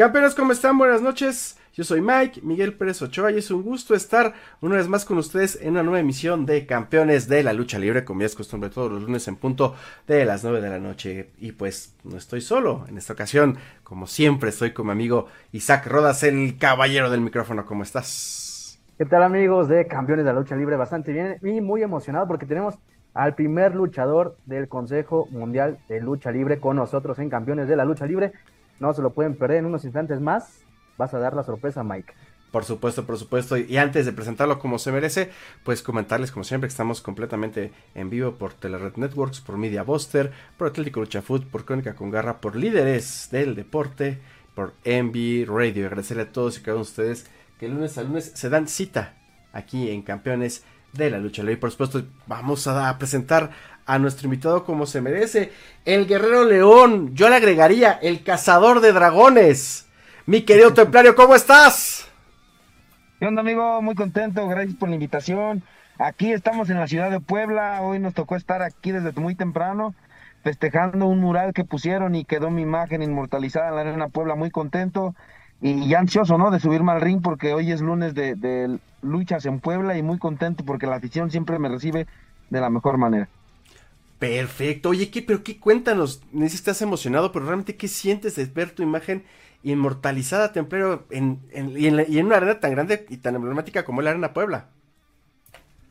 Campeones, ¿cómo están? Buenas noches. Yo soy Mike, Miguel Pérez Ochoa y es un gusto estar una vez más con ustedes en una nueva emisión de Campeones de la Lucha Libre, como ya es costumbre todos los lunes en punto de las 9 de la noche. Y pues no estoy solo en esta ocasión, como siempre estoy con mi amigo Isaac Rodas, el caballero del micrófono. ¿Cómo estás? ¿Qué tal amigos de Campeones de la Lucha Libre? Bastante bien y muy emocionado porque tenemos al primer luchador del Consejo Mundial de Lucha Libre con nosotros en Campeones de la Lucha Libre. No se lo pueden perder en unos instantes más. Vas a dar la sorpresa, Mike. Por supuesto, por supuesto. Y antes de presentarlo como se merece, pues comentarles como siempre que estamos completamente en vivo por Telered Networks, por Media Buster, por Atlético Lucha Food, por Crónica con Garra, por Líderes del Deporte, por Envy Radio. agradecerle a todos y cada uno de ustedes que lunes a lunes se dan cita aquí en Campeones de la Lucha Libre. Por supuesto, vamos a presentar a nuestro invitado como se merece, el guerrero león, yo le agregaría el cazador de dragones. Mi querido templario, ¿cómo estás? ¿Qué onda, amigo? Muy contento, gracias por la invitación. Aquí estamos en la ciudad de Puebla, hoy nos tocó estar aquí desde muy temprano, festejando un mural que pusieron y quedó mi imagen inmortalizada en la Arena Puebla, muy contento y, ansioso, ¿no? De subirme al ring porque hoy es lunes de, de luchas en Puebla y muy contento porque la afición siempre me recibe de la mejor manera. Perfecto. Oye, ¿qué, pero qué cuéntanos? Dices estás emocionado, pero realmente, ¿qué sientes de ver tu imagen inmortalizada, Templero, en, en, y, en una arena tan grande y tan emblemática como la Arena Puebla?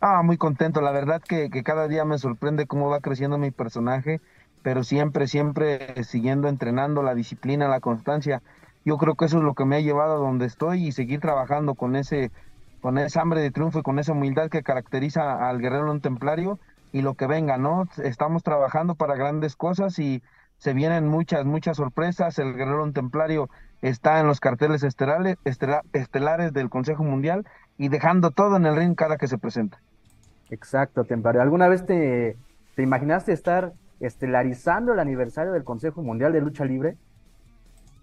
Ah, muy contento. La verdad que, que cada día me sorprende cómo va creciendo mi personaje, pero siempre, siempre siguiendo entrenando la disciplina, la constancia. Yo creo que eso es lo que me ha llevado a donde estoy y seguir trabajando con ese, con esa hambre de triunfo y con esa humildad que caracteriza al guerrero un templario y lo que venga, ¿no? Estamos trabajando para grandes cosas y se vienen muchas, muchas sorpresas. El Guerrero Templario está en los carteles estelares, estelares del Consejo Mundial y dejando todo en el ring cada que se presenta. Exacto, Templario. ¿Alguna vez te, te imaginaste estar estelarizando el aniversario del Consejo Mundial de Lucha Libre?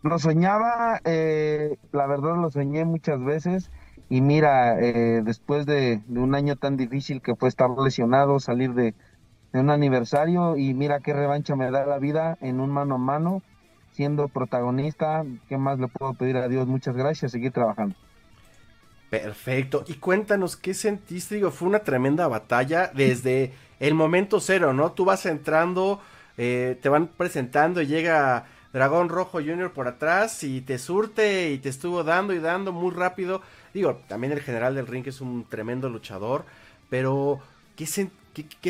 Lo soñaba, eh, la verdad lo soñé muchas veces y mira, eh, después de, un año tan difícil que fue estar lesionado, salir de, un aniversario y mira qué revancha me da la vida en un mano a mano, siendo protagonista, ¿qué más le puedo pedir a Dios? Muchas gracias, seguir trabajando. Perfecto. Y cuéntanos, ¿qué sentiste? Digo, fue una tremenda batalla desde el momento cero, ¿no? Tú vas entrando, eh, te van presentando y llega Dragón Rojo Junior por atrás y te surte y te estuvo dando y dando muy rápido. Digo, también el general del ring es un tremendo luchador, pero ¿qué,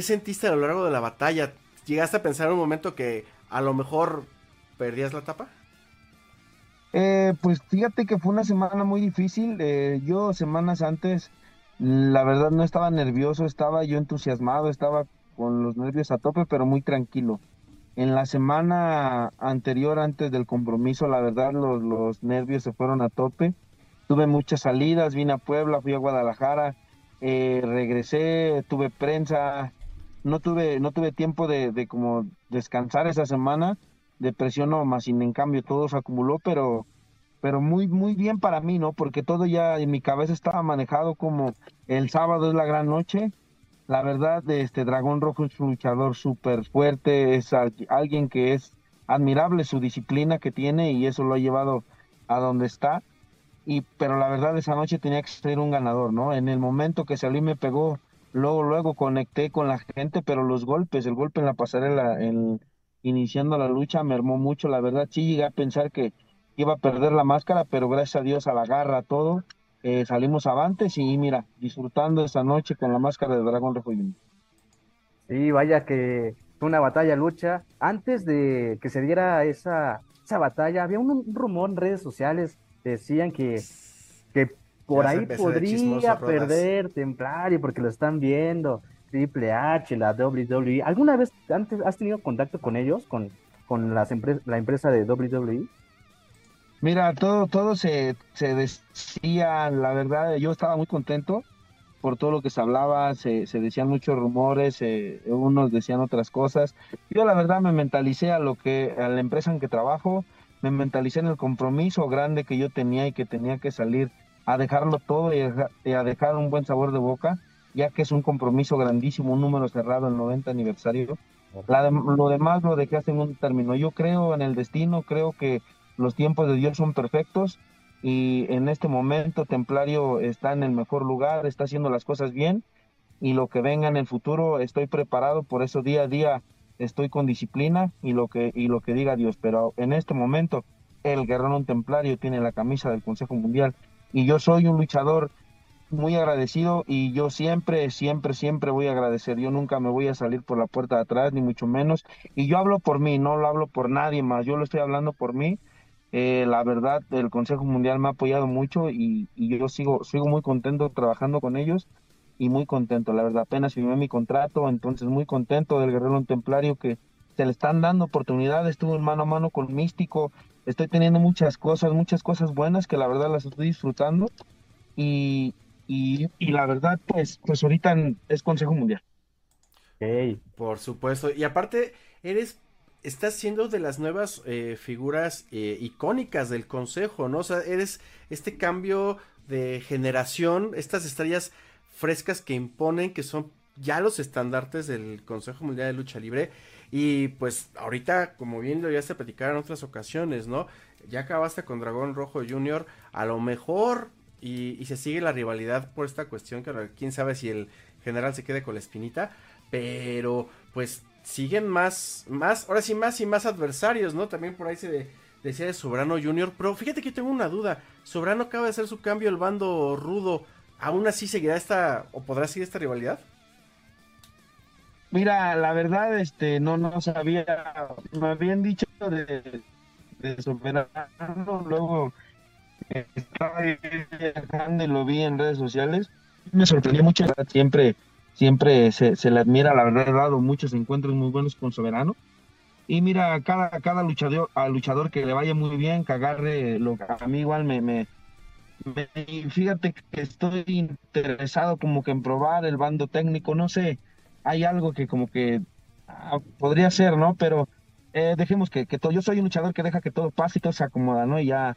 sentiste a lo largo de la batalla? ¿Llegaste a pensar en un momento que a lo mejor perdías la tapa? Eh, pues fíjate que fue una semana muy difícil. Eh, yo semanas antes, la verdad no estaba nervioso, estaba yo entusiasmado, estaba con los nervios a tope, pero muy tranquilo. En la semana anterior, antes del compromiso, la verdad los, los nervios se fueron a tope. Tuve muchas salidas, vine a Puebla, fui a Guadalajara, eh, regresé, tuve prensa, no tuve, no tuve tiempo de, de, como descansar esa semana, depresión no, más sin en cambio todo se acumuló, pero, pero muy, muy bien para mí, ¿no? Porque todo ya en mi cabeza estaba manejado como el sábado es la gran noche, la verdad, este Dragón Rojo es un luchador súper fuerte, es alguien que es admirable su disciplina que tiene y eso lo ha llevado a donde está. Y, pero la verdad, esa noche tenía que ser un ganador, ¿no? En el momento que salí me pegó, luego, luego conecté con la gente, pero los golpes, el golpe en la pasarela, en, iniciando la lucha, me armó mucho. La verdad, sí llegué a pensar que iba a perder la máscara, pero gracias a Dios a la garra, todo, eh, salimos avantes y mira, disfrutando esa noche con la máscara de Dragón Rojo Sí, vaya que fue una batalla lucha. Antes de que se diera esa, esa batalla, había un, rumor en redes sociales, decían que, que por ahí podría perder Templario porque lo están viendo. Triple H, la WWE. ¿Alguna vez antes has tenido contacto con ellos, con, con las la empresa de WWE? Mira, todo, todo se, se decía, la verdad, yo estaba muy contento por todo lo que se hablaba, se, se decían muchos rumores, unos decían otras cosas. Yo la verdad me mentalicé a lo que, a la empresa en que trabajo, me mentalicé en el compromiso grande que yo tenía y que tenía que salir a dejarlo todo y a, dejar un buen sabor de boca, ya que es un compromiso grandísimo, un número cerrado, el 90 aniversario. lo demás lo dejé hace un término. Yo creo en el destino, creo que los tiempos de Dios son perfectos y en este momento Templario está en el mejor lugar, está haciendo las cosas bien y lo que venga en el futuro estoy preparado, por eso día a día estoy con disciplina y lo que, y lo que diga Dios, pero en este momento el guerrero templario tiene la camisa del Consejo Mundial y yo soy un luchador muy agradecido y yo siempre, siempre, siempre voy a agradecer. Yo nunca me voy a salir por la puerta de atrás, ni mucho menos. Y yo hablo por mí, no lo hablo por nadie más. Yo lo estoy hablando por mí. Eh, la verdad, el Consejo Mundial me ha apoyado mucho y, y, yo sigo, sigo muy contento trabajando con ellos y muy contento. La verdad, apenas firmé mi contrato, entonces muy contento del Guerrero Templario que se le están dando oportunidades. Estuve mano a mano con Místico. Estoy teniendo muchas cosas, muchas cosas buenas que la verdad las estoy disfrutando. Y, y, la verdad, pues, pues ahorita es Consejo Mundial. Hey. Por supuesto. Y aparte, eres, estás siendo de las nuevas eh, figuras eh, icónicas del Consejo, ¿no? O sea, eres este cambio de generación, estas estrellas frescas que imponen, que son ya los estandartes del Consejo Mundial de Lucha Libre. Y pues ahorita, como bien lo ya se platicar en otras ocasiones, ¿no? Ya acabaste con Dragón Rojo Junior. A lo mejor y, se sigue la rivalidad por esta cuestión, que quién sabe si el general se quede con la espinita, pero pues siguen más, más, ahora sí más y más adversarios, ¿no? También por ahí se decía de Sobrano Junior, pero fíjate que yo tengo una duda, Sobrano acaba de hacer su cambio el bando rudo, ¿aún así seguirá esta, o podrá seguir esta rivalidad? Mira, la verdad, este, no, no sabía, me habían dicho de, de Soberano, luego estaba viajando lo vi en redes sociales. Me sorprendió mucho, siempre, siempre se, le admira, la verdad, he dado muchos encuentros muy buenos con Soberano. Y mira, cada, cada luchador, al luchador que le vaya muy bien, que agarre lo que a mí igual me, me, fíjate que estoy interesado como que en probar el bando técnico, no sé, hay algo que como que ah, podría ser, ¿no? Pero eh, dejemos que, que todo, yo soy un luchador que deja que todo pase y todo se acomoda, ¿no? Y ya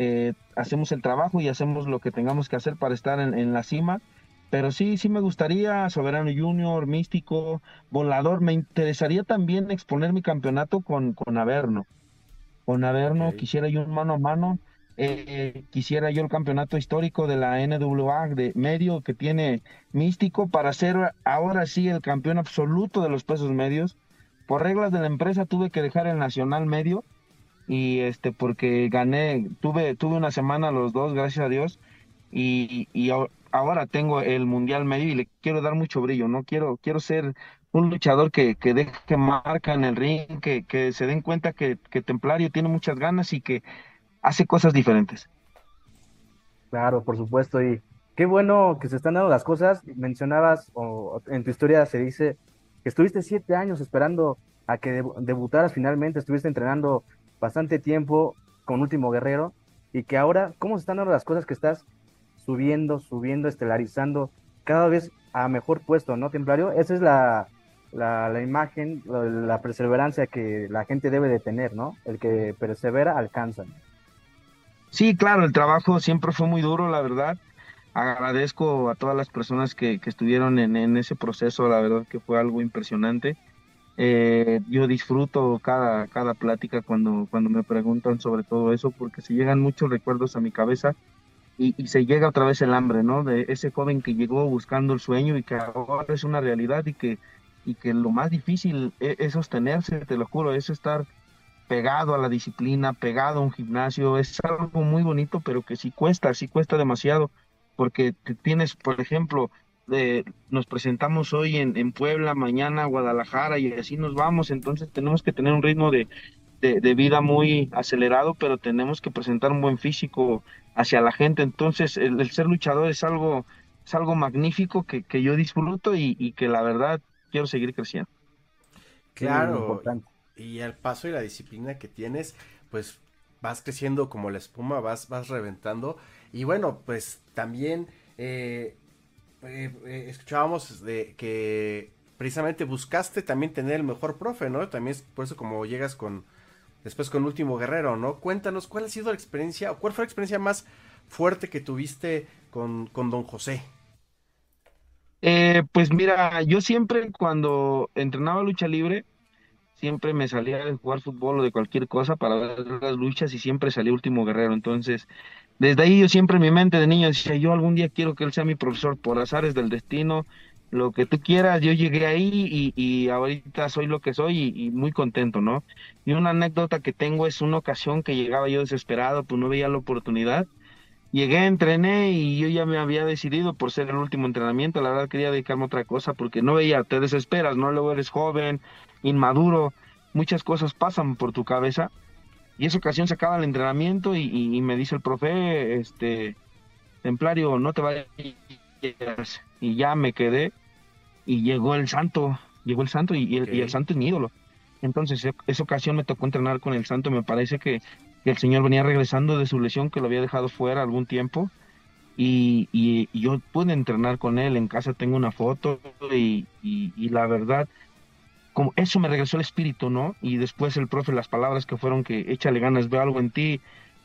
eh, hacemos el trabajo y hacemos lo que tengamos que hacer para estar en, la cima. Pero sí, sí me gustaría, Soberano Junior, Místico, Volador, me interesaría también exponer mi campeonato con, con Averno. Con Averno quisiera yo un mano a mano, eh, quisiera yo el campeonato histórico de la NWA de medio que tiene Místico para ser ahora sí el campeón absoluto de los pesos medios. Por reglas de la empresa tuve que dejar el nacional medio y este porque gané, tuve, tuve una semana los dos, gracias a Dios, y, y ahora tengo el mundial medio y le quiero dar mucho brillo, ¿no? Quiero, quiero ser un luchador que, que deje marca en el ring, que, que se den cuenta que, que Templario tiene muchas ganas y que hace cosas diferentes. Claro, por supuesto, y qué bueno que se están dando las cosas. Mencionabas, o en tu historia se dice que estuviste siete años esperando a que debutaras finalmente, estuviste entrenando bastante tiempo con Último Guerrero y que ahora, ¿cómo se están dando las cosas que estás subiendo, subiendo, estelarizando cada vez a mejor puesto, ¿no, Templario? Esa es la, la, imagen, la, perseverancia que la gente debe de tener, ¿no? El que persevera alcanza. Sí, claro, el trabajo siempre fue muy duro, la verdad. Agradezco a todas las personas que, que estuvieron en, en, ese proceso, la verdad que fue algo impresionante. Eh, yo disfruto cada, cada plática cuando, cuando me preguntan sobre todo eso, porque se llegan muchos recuerdos a mi cabeza y, se llega otra vez el hambre, ¿no? De ese joven que llegó buscando el sueño y que ahora es una realidad y que, y que lo más difícil e, es, sostenerse, te lo juro, es estar pegado a la disciplina, pegado a un gimnasio, es algo muy bonito, pero que sí cuesta, sí cuesta demasiado, porque tienes, por ejemplo, nos presentamos hoy en, Puebla, mañana Guadalajara y así nos vamos, entonces tenemos que tener un ritmo de, vida muy acelerado, pero tenemos que presentar un buen físico hacia la gente, entonces el, ser luchador es algo, es algo magnífico que, yo disfruto y, que la verdad quiero seguir creciendo. Claro, y el paso y la disciplina que tienes, pues vas creciendo como la espuma, vas, vas reventando y bueno, pues también... Eh, eh, eh, escuchábamos de que precisamente buscaste también tener el mejor profe, ¿no? También es por eso como llegas con después con Último Guerrero, ¿no? Cuéntanos cuál ha sido la experiencia o cuál fue la experiencia más fuerte que tuviste con, con Don José. Eh, pues mira, yo siempre cuando entrenaba lucha libre, siempre me salía de jugar fútbol o de cualquier cosa para ver las luchas y siempre salía último guerrero. Entonces, desde ahí yo siempre en mi mente de niño decía, yo algún día quiero que él sea mi profesor por azares del destino, lo que tú quieras, yo llegué ahí y, y ahorita soy lo que soy y, muy contento, ¿no? Y una anécdota que tengo es una ocasión que llegaba yo desesperado, pues no veía la oportunidad. Llegué, entrené y yo ya me había decidido por ser el último entrenamiento, la verdad quería dedicarme a otra cosa porque no veía, te desesperas, ¿no? Luego eres joven, inmaduro, muchas cosas pasan por tu cabeza. Y esa ocasión se acaba el entrenamiento y, me dice el profe, este, Templario, no te vayas. Y ya me quedé y llegó el santo, llegó el santo y, el, santo es mi ídolo. Entonces, e, esa ocasión me tocó entrenar con el santo, me parece que, el señor venía regresando de su lesión, que lo había dejado fuera algún tiempo. Y, y, yo pude entrenar con él, en casa tengo una foto y, y la verdad como eso me regresó el espíritu, ¿no? Y después el profe, las palabras que fueron que échale ganas, veo algo en ti,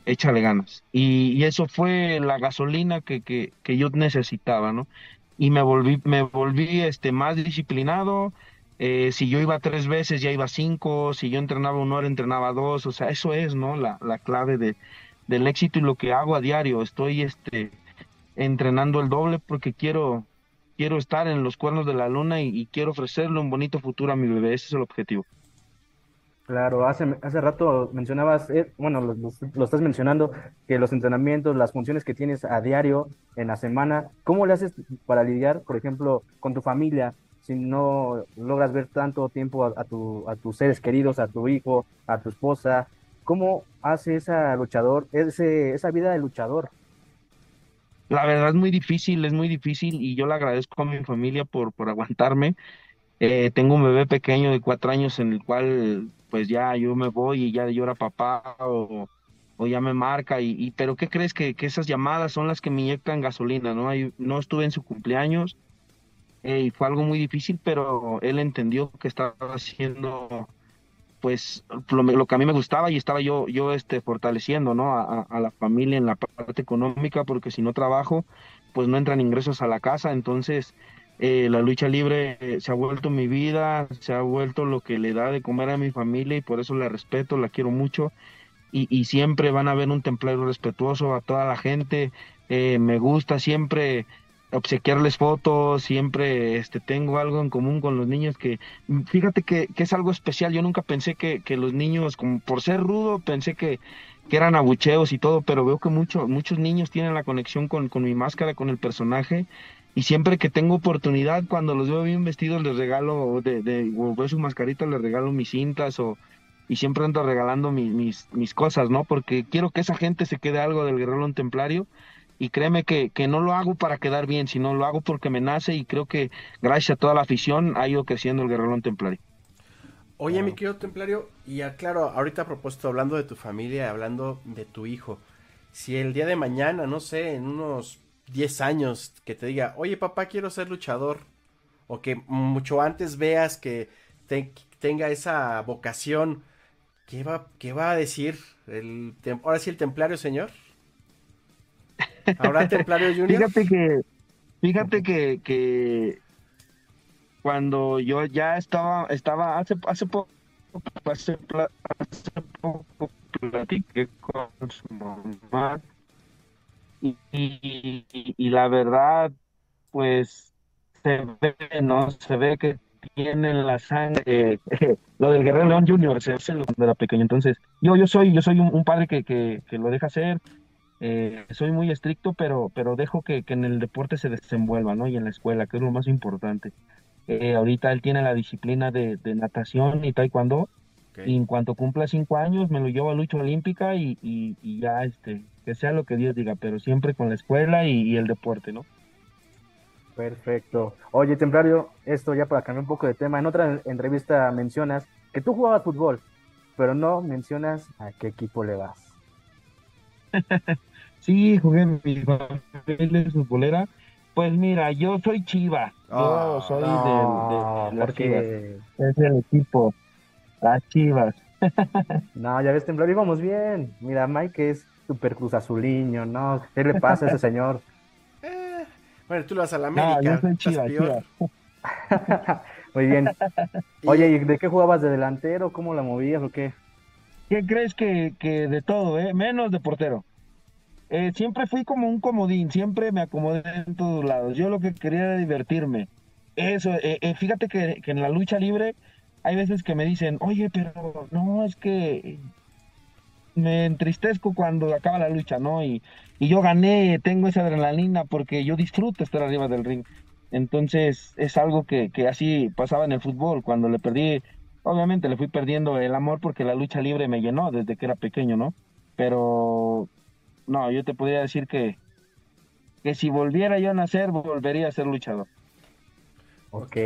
échale ganas. Y, eso fue la gasolina que, que, que, yo necesitaba, ¿no? Y me volví, me volví este, más disciplinado. Eh, si yo iba tres veces, ya iba cinco. Si yo entrenaba una hora, entrenaba dos. O sea, eso es, ¿no? La, la clave de, del éxito y lo que hago a diario. Estoy este, entrenando el doble porque quiero, quiero estar en los cuernos de la luna y, quiero ofrecerle un bonito futuro a mi bebé. Ese es el objetivo. Claro, hace, hace rato mencionabas, eh, bueno, lo, estás mencionando, que los entrenamientos, las funciones que tienes a diario, en la semana, ¿cómo le haces para lidiar, por ejemplo, con tu familia? Si no logras ver tanto tiempo a, tu, a tus seres queridos, a tu hijo, a tu esposa, ¿cómo hace esa luchador, ese, esa vida de luchador? La verdad es muy difícil, es muy difícil y yo le agradezco a mi familia por, por aguantarme. Eh, tengo un bebé pequeño de cuatro años en el cual pues ya yo me voy y ya llora papá o, o ya me marca y, pero ¿qué crees que, que, esas llamadas son las que me inyectan gasolina, ¿no? no estuve en su cumpleaños eh, y fue algo muy difícil, pero él entendió que estaba haciendo pues lo, que a mí me gustaba y estaba yo yo este fortaleciendo no a, la familia en la parte económica porque si no trabajo pues no entran ingresos a la casa entonces eh, la lucha libre eh, se ha vuelto mi vida se ha vuelto lo que le da de comer a mi familia y por eso la respeto la quiero mucho. Y, siempre van a ver un templario respetuoso a toda la gente eh, me gusta siempre obsequiarles fotos, siempre este, tengo algo en común con los niños que, fíjate que, es algo especial, yo nunca pensé que, los niños, como por ser rudo, pensé que, eran abucheos y todo, pero veo que mucho, muchos niños tienen la conexión con, con mi máscara, con el personaje, y siempre que tengo oportunidad, cuando los veo bien vestidos, les regalo, de, de, o veo su mascarita, les regalo mis cintas, o, y siempre ando regalando mis, mis, mis cosas, ¿no? Porque quiero que esa gente se quede algo del guerrero templario, y créeme que, que, no lo hago para quedar bien, sino lo hago porque me nace y creo que gracias a toda la afición ha ido creciendo el Guerrero Templario. Oye, mi querido Templario, y claro, ahorita a propósito, hablando de tu familia, hablando de tu hijo, si el día de mañana, no sé, en unos 10 años, que te diga, oye papá, quiero ser luchador, o que mucho antes veas que tenga esa vocación, ¿qué va, qué va a decir? El, ahora sí, el Templario, señor. ¿Habrá Templario Junior? Fíjate que, fíjate que, que cuando yo ya estaba, estaba hace, hace poco, hace, poco platiqué con su mamá y, y, la verdad, pues se ve, ¿no? Se ve que tienen la sangre, lo del Guerrero León Junior, se hace de la pequeña. Entonces, yo, yo soy, yo soy un, un padre que, que, que, lo deja hacer, eh, soy muy estricto, pero, pero dejo que, en el deporte se desenvuelva, ¿no? Y en la escuela, que es lo más importante. Eh, ahorita él tiene la disciplina de, natación y taekwondo. Y en cuanto cumpla cinco años, me lo llevo a lucha olímpica y, y, ya, este, que sea lo que Dios diga, pero siempre con la escuela y, el deporte, ¿no? Perfecto. Oye, Templario, esto ya para cambiar un poco de tema. En otra entrevista mencionas que tú jugabas fútbol, pero no mencionas a qué equipo le vas. Sí, jugué en mi familia futbolera. Pues mira, yo soy Chiva. Yo ah, soy de, las Chivas. Es el equipo. Las Chivas. no, ya ves, temblor, íbamos bien. Mira, Mike es super cruz azuliño, ¿no? ¿Qué le pasa a ese señor? Eh, bueno, tú lo vas a la América. No, yo soy Chiva, Muy bien. Oye, ¿y de qué jugabas? ¿De delantero? ¿Cómo la movías o qué? ¿Qué crees que, que de todo, eh? Menos de portero. Eh, siempre fui como un comodín, siempre me acomodé en todos lados. Yo lo que quería era divertirme. Eso, eh, eh, fíjate que, que, en la lucha libre hay veces que me dicen, oye, pero no, es que me entristezco cuando acaba la lucha, ¿no? Y, y yo gané, tengo esa adrenalina porque yo disfruto estar arriba del ring. Entonces es algo que, que así pasaba en el fútbol, cuando le perdí, obviamente le fui perdiendo el amor porque la lucha libre me llenó desde que era pequeño, ¿no? Pero no, yo te podría decir que, que si volviera yo a nacer, volvería a ser luchador. Ok.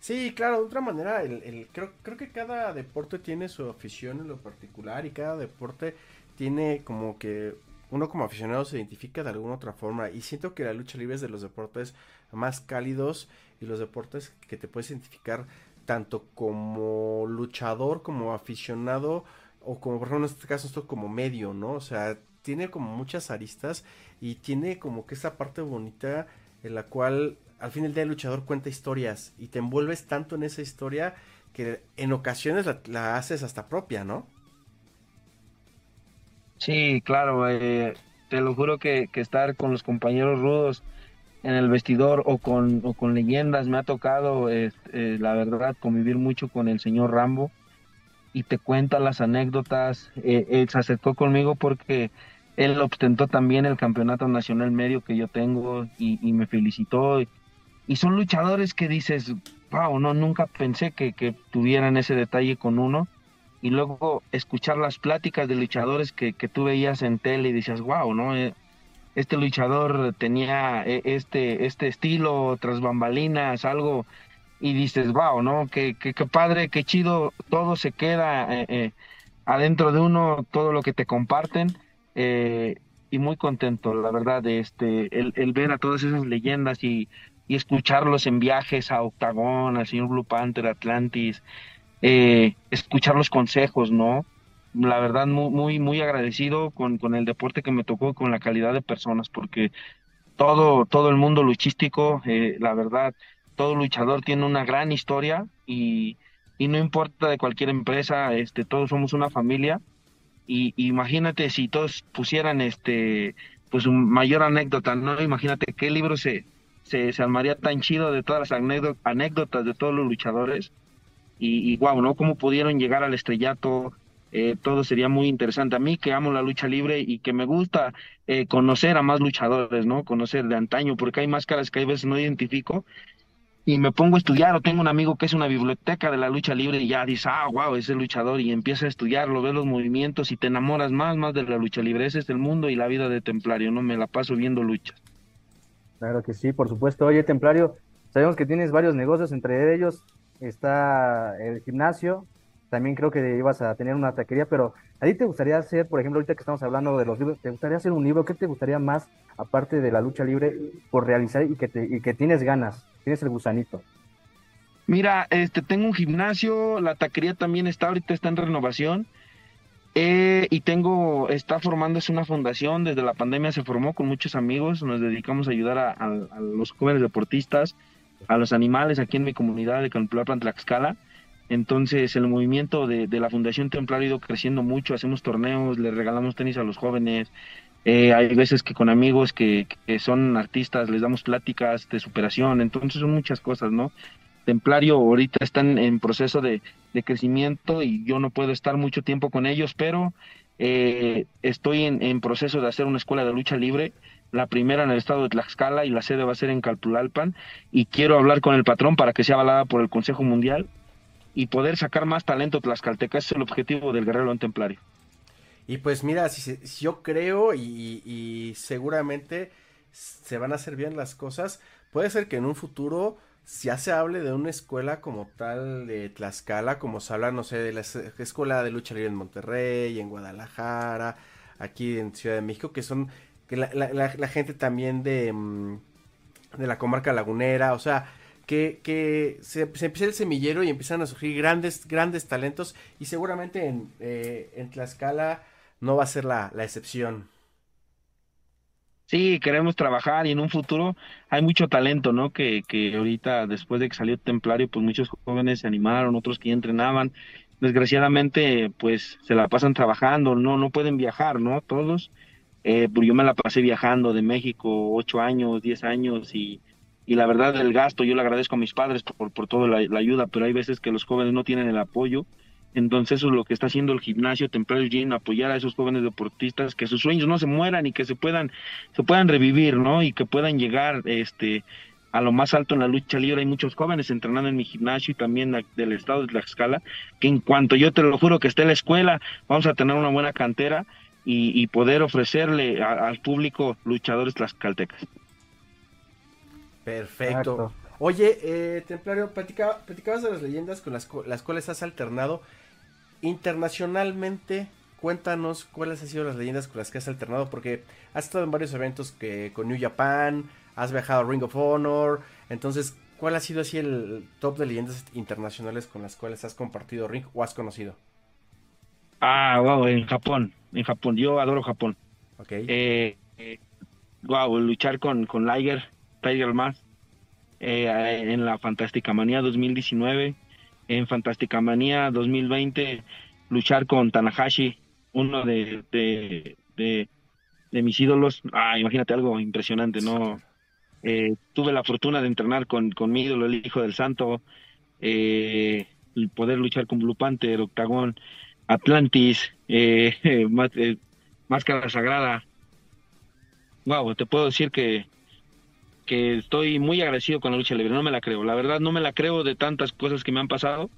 Sí, claro, de otra manera, el, el, creo, creo que cada deporte tiene su afición en lo particular y cada deporte tiene como que uno como aficionado se identifica de alguna otra forma y siento que la lucha libre es de los deportes más cálidos y los deportes que te puedes identificar tanto como luchador, como aficionado o como por ejemplo en este caso esto como medio, ¿no? O sea, tiene como muchas aristas y tiene como que esa parte bonita en la cual al fin del día el luchador cuenta historias y te envuelves tanto en esa historia que en ocasiones la, haces hasta propia, ¿no? Sí, claro, eh, te lo juro que, estar con los compañeros rudos en el vestidor o con, leyendas me ha tocado, eh, la verdad, convivir mucho con el señor Rambo y te cuenta las anécdotas. Eh, él se acercó conmigo porque él ostentó también el campeonato nacional medio que yo tengo y, me felicitó. Son luchadores que dices, wow, no, nunca pensé que, tuvieran ese detalle con uno. Y luego escuchar las pláticas de luchadores que, tú veías en tele y decías, wow, ¿no? Eh, este luchador tenía eh, este, este estilo tras bambalinas, algo, y dices, wow, ¿no? Qué, qué, padre, qué chido, todo se queda eh, adentro de uno, todo lo que te comparten y muy contento, la verdad, de este, el, ver a todas esas leyendas y, escucharlos en viajes a Octagón, al señor Blue Panther, Atlantis, eh, escuchar los consejos, ¿no? La verdad, muy, muy, muy agradecido con, con el deporte que me tocó, con la calidad de personas, porque todo, todo el mundo luchístico, eh, la verdad, todo luchador tiene una gran historia y, y no importa de cualquier empresa, este, todos somos una familia y imagínate si todos pusieran este pues un mayor anécdota, ¿no? Imagínate qué libro se, se, se armaría tan chido de todas las anécdotas de todos los luchadores. Y, y wow, ¿no? Cómo pudieron llegar al estrellato, eh, todo sería muy interesante. A mí que amo la lucha libre y que me gusta eh, conocer a más luchadores, ¿no? Conocer de antaño, porque hay máscaras que a veces no identifico y me pongo a estudiar o tengo un amigo que es una biblioteca de la lucha libre y ya dice, ah, wow, ese luchador y empieza a estudiarlo, ve los movimientos y te enamoras más, más de la lucha libre. Ese es el mundo y la vida de Templario, ¿no? Me la paso viendo luchas. Claro que sí, por supuesto. Oye, Templario, sabemos que tienes varios negocios, entre ellos está el gimnasio, también creo que ibas a tener una taquería, pero ¿a ti te gustaría hacer, por ejemplo, ahorita que estamos hablando de los libros, ¿te gustaría hacer un libro? ¿Qué te gustaría más, aparte de la lucha libre, por realizar y que, te, y que tienes ganas, tienes el gusanito? Mira, este, tengo un gimnasio, la taquería también está, ahorita está en renovación, eh, y tengo, está formándose una fundación, desde la pandemia se formó con muchos amigos, nos dedicamos a ayudar a, los jóvenes deportistas, a los animales aquí en mi comunidad de Campulapan, Tlaxcala, entonces el movimiento de, la Fundación Templar ha ido creciendo mucho, hacemos torneos, le regalamos tenis a los jóvenes, eh, hay veces que con amigos que, son artistas les damos pláticas de superación, entonces son muchas cosas, ¿no? Templario ahorita están en proceso de, crecimiento y yo no puedo estar mucho tiempo con ellos, pero eh, estoy en, proceso de hacer una escuela de lucha libre, la primera en el estado de Tlaxcala y la sede va a ser en Calpulalpan y quiero hablar con el patrón para que sea avalada por el Consejo Mundial y poder sacar más talento tlaxcalteca. Ese es el objetivo del Guerrero en Templario. Y pues mira, si, yo creo y, seguramente se van a hacer bien las cosas, puede ser que en un futuro ya se hable de una escuela como tal de Tlaxcala, como se habla, no sé, de la escuela de lucha libre en Monterrey, en Guadalajara, aquí en Ciudad de México, que son que la, la gente también de, mm, de la comarca lagunera, o sea, que, que se, empieza el semillero y empiezan a surgir grandes, grandes talentos y seguramente en, eh, en Tlaxcala no va a ser la, excepción. Sí, queremos trabajar y en un futuro hay mucho talento, ¿no? Que, que ahorita, después de que salió Templario, pues muchos jóvenes se animaron, otros que ya entrenaban. Desgraciadamente, pues se la pasan trabajando, no, no pueden viajar, ¿no? Todos. Eh, pues yo me la pasé viajando de México ocho años, diez años y, y la verdad el gasto, yo le agradezco a mis padres por, por toda la, la ayuda, pero hay veces que los jóvenes no tienen el apoyo entonces eso es lo que está haciendo el gimnasio Templario Gym, apoyar a esos jóvenes deportistas, que sus sueños no se mueran y que se puedan, se puedan revivir, ¿no? Y que puedan llegar este a lo más alto en la lucha libre. Hay muchos jóvenes entrenando en mi gimnasio y también del estado de Tlaxcala, que en cuanto yo te lo juro que esté en la escuela, vamos a tener una buena cantera y, poder ofrecerle al público luchadores tlaxcaltecas. Perfecto. Oye, eh, Templario, platicabas de las leyendas con las, las cuales has alternado. Internacionalmente, cuéntanos cuáles han sido las leyendas con las que has alternado, porque has estado en varios eventos que, con New Japan, has viajado a Ring of Honor, entonces, ¿cuál ha sido así el top de leyendas internacionales con las cuales has compartido ring o has conocido? Ah, wow, en Japón, en Japón, yo adoro Japón. Ok. Eh, wow, luchar con, con Liger, Tiger Mask, eh, en la Fantástica Manía 2019, en Fantástica Manía 2020, luchar con Tanahashi, uno de, de, mis ídolos. Ah, imagínate algo impresionante, ¿no? Eh, tuve la fortuna de entrenar con, con mi ídolo, el Hijo del Santo, eh, poder luchar con Blue Panther, Octagón, Atlantis, Máscara Sagrada. Wow, te puedo decir que que estoy muy agradecido con la lucha libre, no me la creo, la verdad no me la creo de tantas cosas que me han pasado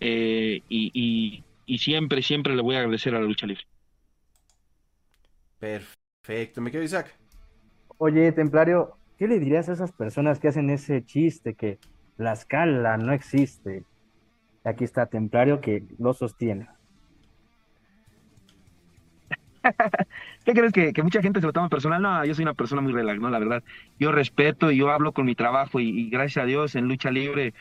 eh, y, siempre, siempre le voy a agradecer a la lucha libre. Perfecto, me quedo Isaac. Oye, Templario, ¿qué le dirías a esas personas que hacen ese chiste que la escala no existe? Aquí está Templario que lo sostiene. ¿Qué crees que, mucha gente se lo toma personal? No, yo soy una persona muy relax, ¿no? La verdad, yo respeto y yo hablo con mi trabajo y, gracias a Dios en lucha libre,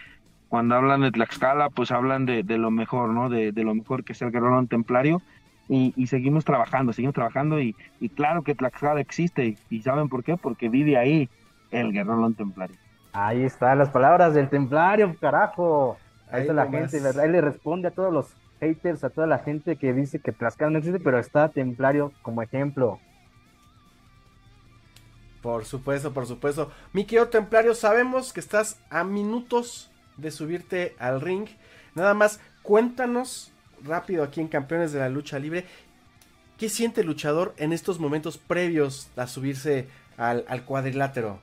cuando hablan de Tlaxcala, pues hablan de, lo mejor, ¿no? De, lo mejor que es el guerrero templario y, seguimos trabajando, seguimos trabajando y, claro que Tlaxcala existe y, ¿saben por qué? Porque vive ahí el guerrero templario. Ahí están las palabras del templario, carajo. Ahí, está la gente, ¿verdad? Él le responde a todos los haters, a toda la gente que dice que Tlaxcala no existe, pero está Templario como ejemplo. Por supuesto, por supuesto. Mi querido Templario, sabemos que estás a minutos de subirte al ring. Nada más, cuéntanos rápido aquí en Campeones de la Lucha Libre. ¿Qué siente el luchador en estos momentos previos a subirse al, cuadrilátero?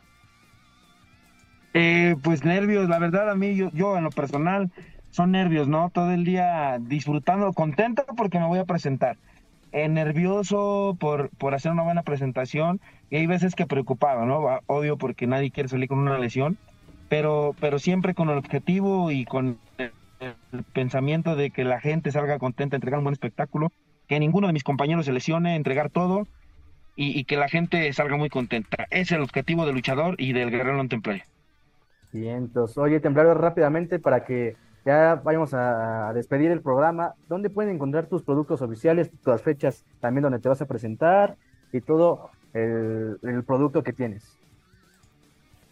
Eh, pues nervios, la verdad a mí, yo, yo en lo personal, son nervios, ¿no? Todo el día disfrutando, contento porque me voy a presentar. Eh, nervioso por, por hacer una buena presentación y hay veces que preocupado, ¿no? Obvio porque nadie quiere salir con una lesión, pero, pero siempre con el objetivo y con el, pensamiento de que la gente salga contenta, entregar un buen espectáculo, que ninguno de mis compañeros se lesione, entregar todo y, que la gente salga muy contenta. Es el objetivo del luchador y del guerrero en templario. Oye, templario, rápidamente para que ya vayamos a, despedir el programa. ¿Dónde pueden encontrar tus productos oficiales, tus fechas también donde te vas a presentar y todo el producto que tienes?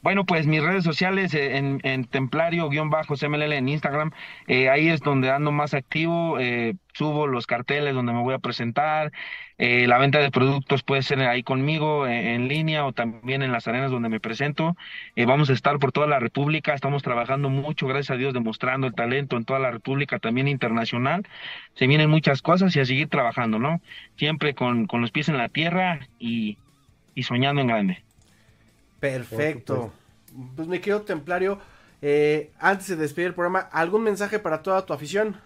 Bueno, pues mis redes sociales eh, en, templario-cmll en Instagram, eh, ahí es donde ando más activo, eh, subo los carteles donde me voy a presentar, la venta de productos puede ser ahí conmigo en, línea o también en las arenas donde me presento. vamos a estar por toda la República, estamos trabajando mucho, gracias a Dios, demostrando el talento en toda la República, también internacional. Se vienen muchas cosas y a seguir trabajando, ¿no? Siempre con, los pies en la tierra y soñando en grande. Perfecto. Pues me quedo templario. Eh, antes de despedir el programa, ¿algún mensaje para toda tu afición?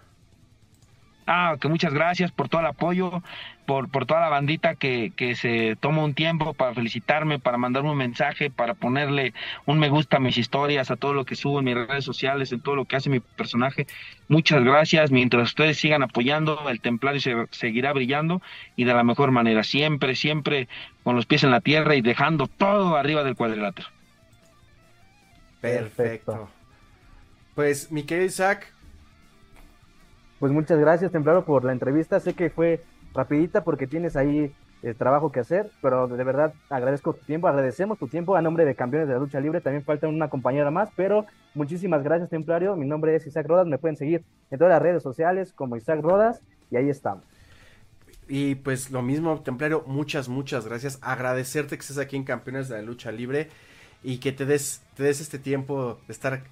Ah, que muchas gracias por todo el apoyo, por, por toda la bandita que, que se toma un tiempo para felicitarme, para mandarme un mensaje, para ponerle un me gusta a mis historias, a todo lo que subo en mis redes sociales, en todo lo que hace mi personaje. Muchas gracias. Mientras ustedes sigan apoyando, el templario se, seguirá brillando y de la mejor manera, siempre, siempre con los pies en la tierra y dejando todo arriba del cuadrilátero. Perfecto. Pues, mi querido Isaac, pues muchas gracias, Templaro, por la entrevista. Sé que fue rapidita porque tienes ahí eh, trabajo que hacer, pero de verdad agradezco tu tiempo, agradecemos tu tiempo a nombre de campeones de la lucha libre, también falta una compañera más, pero muchísimas gracias Templario, mi nombre es Isaac Rodas, me pueden seguir en todas las redes sociales como Isaac Rodas y ahí estamos. Y pues lo mismo, Templario, muchas, muchas gracias. Agradecerte que estés aquí en Campeones de la Lucha Libre y que te des, te des este tiempo de estar